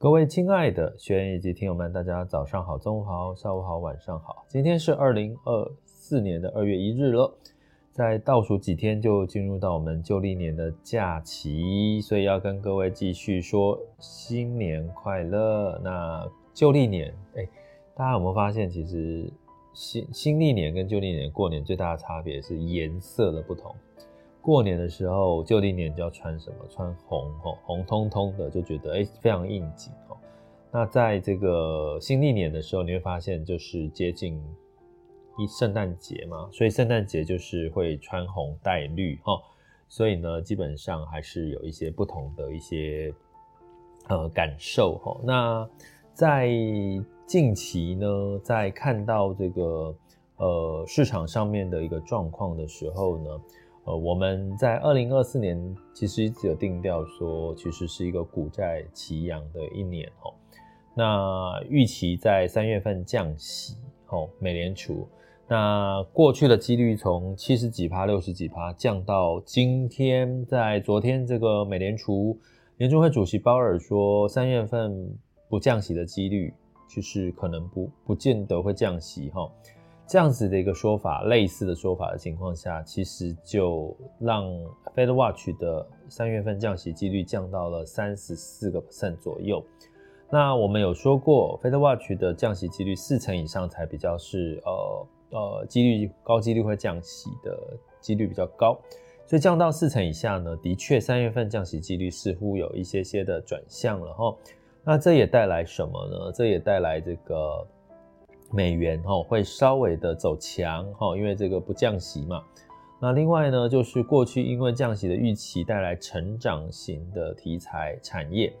各位亲爱的学员以及听友们，大家早上好、中午好、下午好、晚上好。今天是二零二四年的二月一日了，在倒数几天就进入到我们旧历年的假期，所以要跟各位继续说新年快乐。那旧历年，哎，大家有没有发现，其实？新新历年跟旧历年过年最大的差别是颜色的不同。过年的时候，旧历年就要穿什么？穿红哦，红彤彤的，就觉得哎非常应景哦。那在这个新历年的时候，你会发现就是接近一圣诞节嘛，所以圣诞节就是会穿红带绿哈。所以呢，基本上还是有一些不同的一些呃感受哈。那在近期呢，在看到这个呃市场上面的一个状况的时候呢，呃，我们在二零二四年其实一直有定调说，其实是一个股债齐扬的一年哦。那预期在三月份降息哦，美联储。那过去的几率从七十几趴、六十几趴降到今天，在昨天这个美联储联准会主席鲍尔说，三月份不降息的几率。就是可能不不见得会降息哈，这样子的一个说法，类似的说法的情况下，其实就让 Fed Watch 的三月份降息几率降到了三十四个 percent 左右。那我们有说过，Fed Watch 的降息几率四成以上才比较是呃呃几率高几率会降息的几率比较高，所以降到四成以下呢，的确三月份降息几率似乎有一些些的转向了哈。那这也带来什么呢？这也带来这个美元哈会稍微的走强哈，因为这个不降息嘛。那另外呢，就是过去因为降息的预期带来成长型的题材产业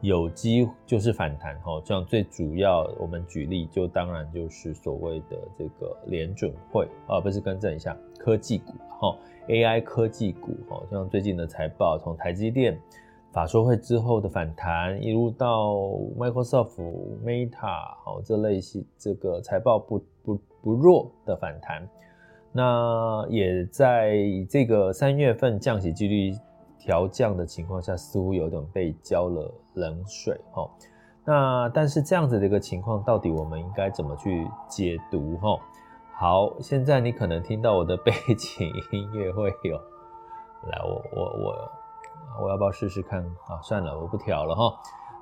有机就是反弹哈。这样最主要我们举例就当然就是所谓的这个联准会啊，不是更正一下科技股哈，AI 科技股哈，像最近的财报从台积电。法说会之后的反弹，一路到 Microsoft、Meta，好，这类型这个财报不不不弱的反弹，那也在这个三月份降息几率调降的情况下，似乎有点被浇了冷水，哈。那但是这样子的一个情况，到底我们应该怎么去解读，哈？好，现在你可能听到我的背景音乐会有，来，我我。我我要不要试试看啊？算了，我不调了哈。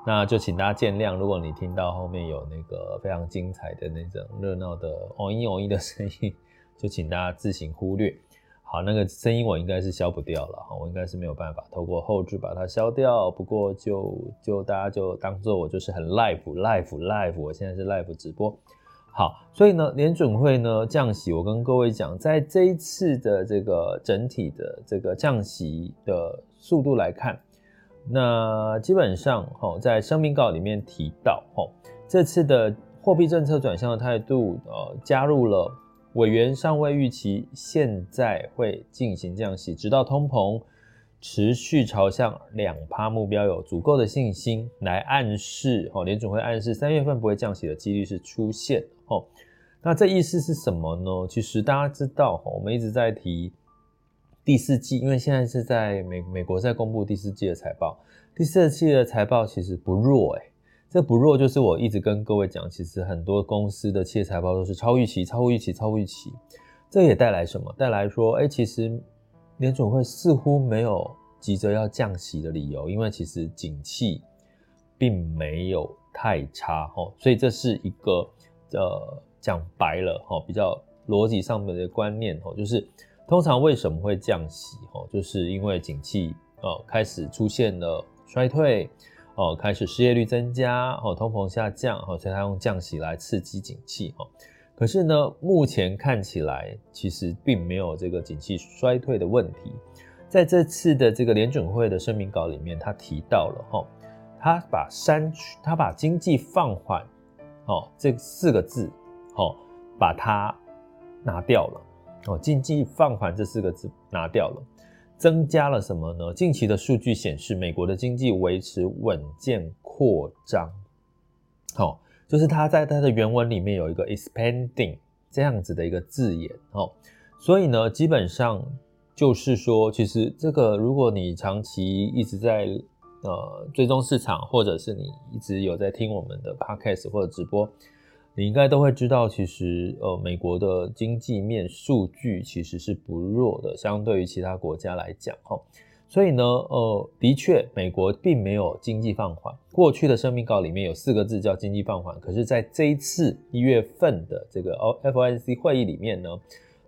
那就请大家见谅，如果你听到后面有那个非常精彩的那种热闹的哦一哦一的声音，就请大家自行忽略。好，那个声音我应该是消不掉了哈，我应该是没有办法透过后置把它消掉。不过就就大家就当做我就是很 live live live，我现在是 live 直播。好，所以呢，联准会呢降息，我跟各位讲，在这一次的这个整体的这个降息的速度来看，那基本上哈，在声明稿里面提到哈，这次的货币政策转向的态度，呃，加入了委员尚未预期现在会进行降息，直到通膨持续朝向两趴目标有足够的信心，来暗示哦，联准会暗示三月份不会降息的几率是出现。哦，那这意思是什么呢？其实大家知道，我们一直在提第四季，因为现在是在美美国在公布第四季的财报，第四季的财报其实不弱诶，这不弱就是我一直跟各位讲，其实很多公司的企业财报都是超预期、超预期、超预期。这也带来什么？带来说，哎，其实联总会似乎没有急着要降息的理由，因为其实景气并没有太差哦，所以这是一个。呃，讲白了哈，比较逻辑上面的观念哈，就是通常为什么会降息哈，就是因为景气呃开始出现了衰退哦，开始失业率增加哦，通膨下降哦，所以他用降息来刺激景气哈。可是呢，目前看起来其实并没有这个景气衰退的问题，在这次的这个联准会的声明稿里面，他提到了哈，他把删去，他把经济放缓，哦，这四个字，哦，把它拿掉了，哦，经济放缓这四个字拿掉了，增加了什么呢？近期的数据显示，美国的经济维持稳健扩张，哦，就是他在他的原文里面有一个 expanding 这样子的一个字眼，哦，所以呢，基本上。就是说，其实这个，如果你长期一直在呃追踪市场，或者是你一直有在听我们的 podcast 或者直播，你应该都会知道，其实呃美国的经济面数据其实是不弱的，相对于其他国家来讲哈。所以呢，呃，的确，美国并没有经济放缓。过去的声明稿里面有四个字叫经济放缓，可是在这一次一月份的这个 FOMC 会议里面呢，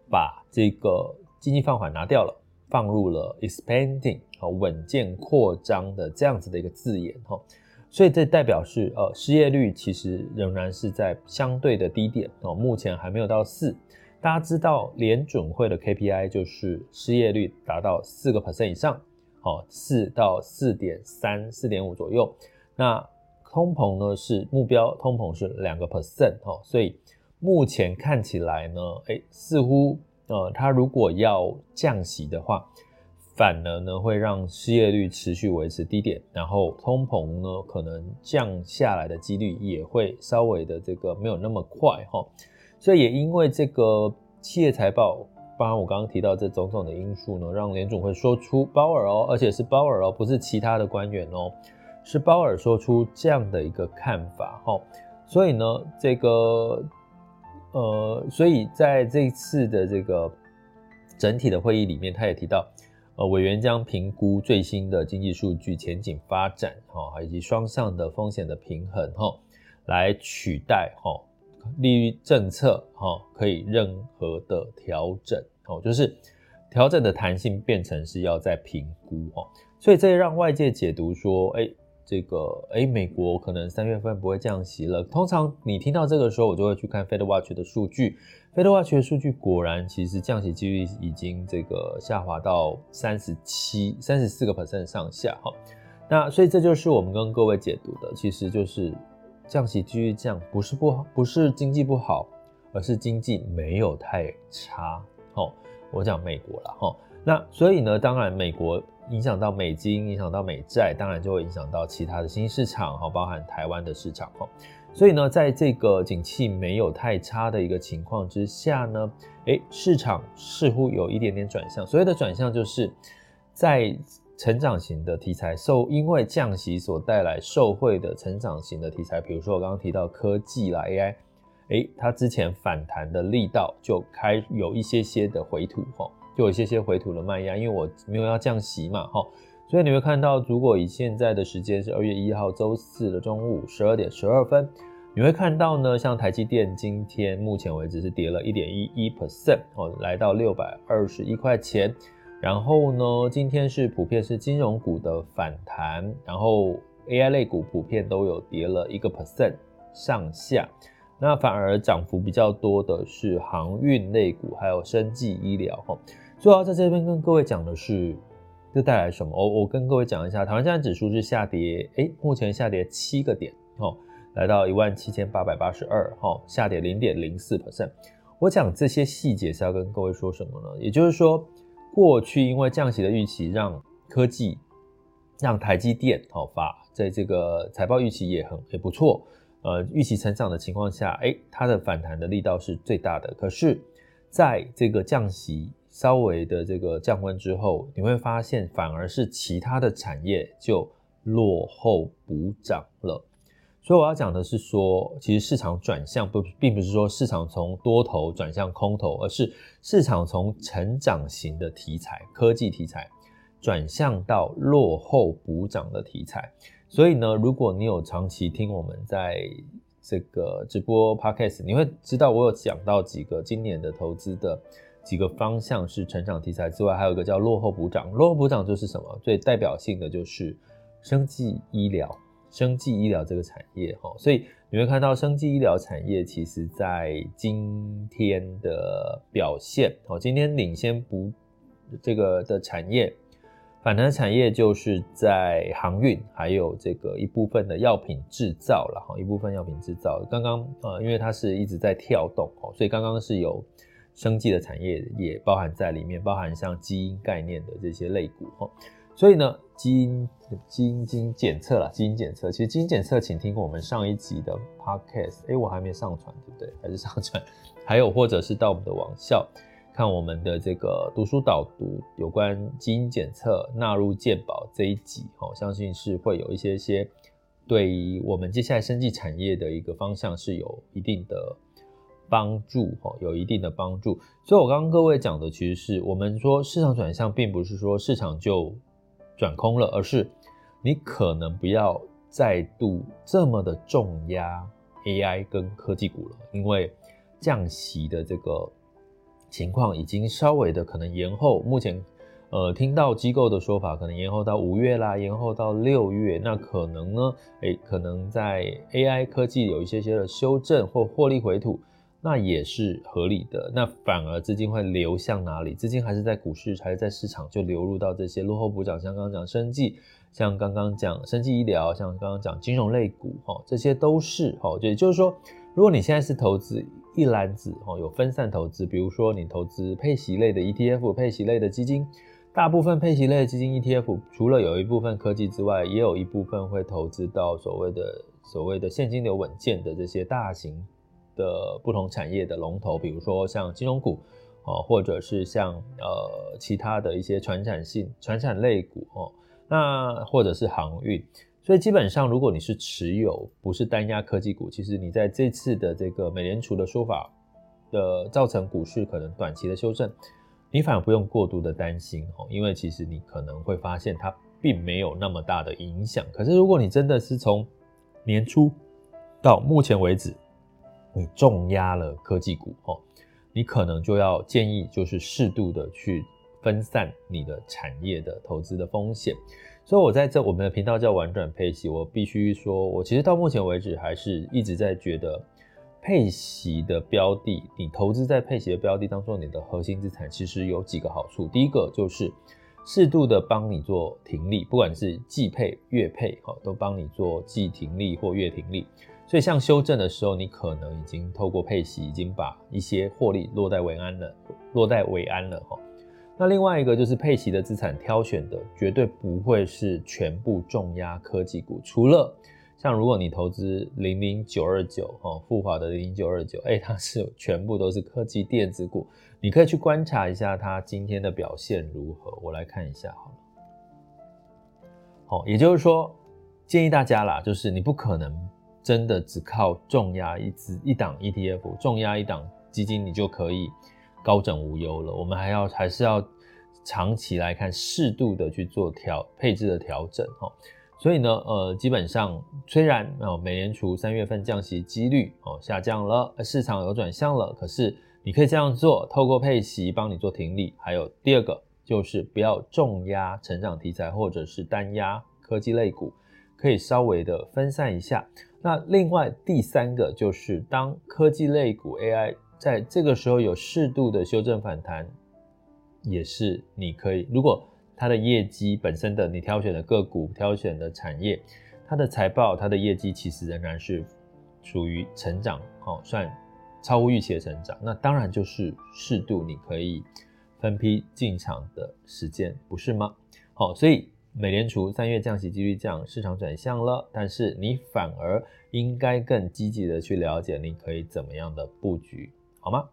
把这个。经济放缓拿掉了，放入了 expanding 和稳健扩张的这样子的一个字眼哈，所以这代表是呃失业率其实仍然是在相对的低点哦，目前还没有到四。大家知道联准会的 KPI 就是失业率达到四个 percent 以上，哦，四到四点三、四点五左右。那通膨呢是目标，通膨是两个 percent 哦，所以目前看起来呢，哎，似乎。呃，它如果要降息的话，反而呢会让失业率持续维持低点，然后通膨呢可能降下来的几率也会稍微的这个没有那么快哈。所以也因为这个企业财报，包含我刚刚提到这种种的因素呢，让联总会说出鲍尔哦，而且是鲍尔哦，不是其他的官员哦，是鲍尔说出这样的一个看法哈。所以呢，这个。呃，所以在这一次的这个整体的会议里面，他也提到，呃，委员将评估最新的经济数据前景发展，哈，以及双向的风险的平衡，哈，来取代哈利率政策，哈，可以任何的调整，哦，就是调整的弹性变成是要再评估，哈，所以这也让外界解读说，哎。这个哎，美国可能三月份不会降息了。通常你听到这个时候，我就会去看 FedWatch 的数据。FedWatch 的数据果然，其实降息几率已经这个下滑到三十七、三十四个 percent 上下哈。那所以这就是我们跟各位解读的，其实就是降息几率降，不是不好，不是经济不好，而是经济没有太差。哦，我讲美国了哈。那所以呢，当然美国。影响到美金，影响到美债，当然就会影响到其他的新市场哈，包含台湾的市场哈。所以呢，在这个景气没有太差的一个情况之下呢，诶，市场似乎有一点点转向。所谓的转向，就是在成长型的题材受因为降息所带来受惠的成长型的题材，比如说我刚刚提到科技啦 AI，诶，它之前反弹的力道就开有一些些的回吐哈。就有一些些回吐的卖压，因为我没有要降息嘛，哈，所以你会看到，如果以现在的时间是二月一号周四的中午十二点十二分，你会看到呢，像台积电今天目前为止是跌了一点一一 percent 哦，来到六百二十一块钱。然后呢，今天是普遍是金融股的反弹，然后 AI 类股普遍都有跌了一个 percent 上下。那反而涨幅比较多的是航运类股，还有生技医疗哈。所以要在这边跟各位讲的是，这带来什么？我我跟各位讲一下，台湾加权指数是下跌，哎，目前下跌七个点，哦，来到一万七千八百八十二，哈，下跌零点零四 percent。我讲这些细节是要跟各位说什么呢？也就是说，过去因为降息的预期，让科技，让台积电，好发，在这个财报预期也很也不错。呃，预期成长的情况下，诶，它的反弹的力道是最大的。可是，在这个降息稍微的这个降温之后，你会发现反而是其他的产业就落后补涨了。所以我要讲的是说，其实市场转向不，并不是说市场从多头转向空头，而是市场从成长型的题材、科技题材转向到落后补涨的题材。所以呢，如果你有长期听我们在这个直播 podcast，你会知道我有讲到几个今年的投资的几个方向是成长题材之外，还有一个叫落后补涨。落后补涨就是什么？最代表性的就是生技医疗，生技医疗这个产业哈。所以你会看到生技医疗产业其实在今天的表现哦，今天领先不这个的产业反弹产业就是在航运，还有这个一部分的药品制造了哈，一部分药品制造。刚刚呃，因为它是一直在跳动哦，所以刚刚是有生技的产业也包含在里面，包含像基因概念的这些类股哈。所以呢，基因基因基因检测啦，基因检测，其实基因检测，请听过我们上一集的 podcast，哎，我还没上传，对不对？还是上传？还有或者是到我们的网校。看我们的这个读书导读有关基因检测纳入健保这一集，哦，相信是会有一些些对于我们接下来生技产业的一个方向是有一定的帮助，哈，有一定的帮助。所以我刚刚各位讲的，其实是我们说市场转向，并不是说市场就转空了，而是你可能不要再度这么的重压 AI 跟科技股了，因为降息的这个。情况已经稍微的可能延后，目前，呃，听到机构的说法，可能延后到五月啦，延后到六月，那可能呢，诶，可能在 AI 科技有一些些的修正或获利回吐，那也是合理的。那反而资金会流向哪里？资金还是在股市，还是在市场，就流入到这些落后补涨，像刚刚讲生技，像刚刚讲生技医疗，像刚刚讲金融类股，哈，这些都是，哈，也就是说，如果你现在是投资。一篮子哦，有分散投资，比如说你投资配息类的 ETF、配息类的基金，大部分配息类的基金 ETF，除了有一部分科技之外，也有一部分会投资到所谓的所谓的现金流稳健的这些大型的不同产业的龙头，比如说像金融股哦，或者是像呃其他的一些传产性、传产类股哦，那或者是航运。所以基本上，如果你是持有不是单押科技股，其实你在这次的这个美联储的说法的造成股市可能短期的修正，你反而不用过度的担心哦，因为其实你可能会发现它并没有那么大的影响。可是如果你真的是从年初到目前为止，你重压了科技股哦，你可能就要建议就是适度的去分散你的产业的投资的风险。所以，我在这我们的频道叫玩转配息，我必须说，我其实到目前为止还是一直在觉得，配息的标的，你投资在配息的标的当中，你的核心资产其实有几个好处。第一个就是适度的帮你做停利，不管是季配、月配，哈，都帮你做季停利或月停利。所以，像修正的时候，你可能已经透过配息，已经把一些获利落袋为安了，落袋为安了，哈。那另外一个就是配息的资产挑选的绝对不会是全部重压科技股，除了像如果你投资零零九二九哦，富华的零零九二九，哎，它是全部都是科技电子股，你可以去观察一下它今天的表现如何。我来看一下好了，好，也就是说建议大家啦，就是你不可能真的只靠重压一支一档 ETF，重压一档基金，你就可以。高枕无忧了，我们还要还是要长期来看，适度的去做调配置的调整哈。所以呢，呃，基本上虽然啊，美联储三月份降息几率哦下降了，市场有转向了，可是你可以这样做，透过配息帮你做停利。还有第二个就是不要重压成长题材或者是单压科技类股，可以稍微的分散一下。那另外第三个就是当科技类股 AI。在这个时候有适度的修正反弹，也是你可以。如果它的业绩本身的你挑选的个股、挑选的产业，它的财报、它的业绩其实仍然是属于成长，哦，算超乎预期的成长，那当然就是适度你可以分批进场的时间，不是吗？好，所以。美联储三月降息几率降，市场转向了，但是你反而应该更积极的去了解，你可以怎么样的布局，好吗？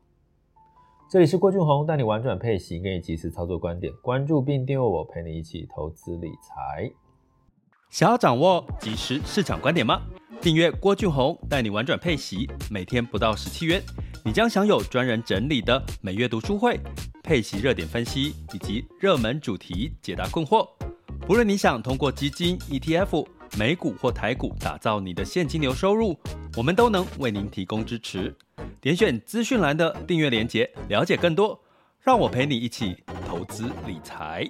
这里是郭俊宏，带你玩转配息，给你及时操作观点，关注并订阅我，陪你一起投资理财。想要掌握即时市场观点吗？订阅郭俊宏，带你玩转配息，每天不到十七元，你将享有专人整理的每月读书会、配息热点分析以及热门主题解答困惑。无论你想通过基金、ETF、美股或台股打造你的现金流收入，我们都能为您提供支持。点选资讯栏的订阅链接，了解更多。让我陪你一起投资理财。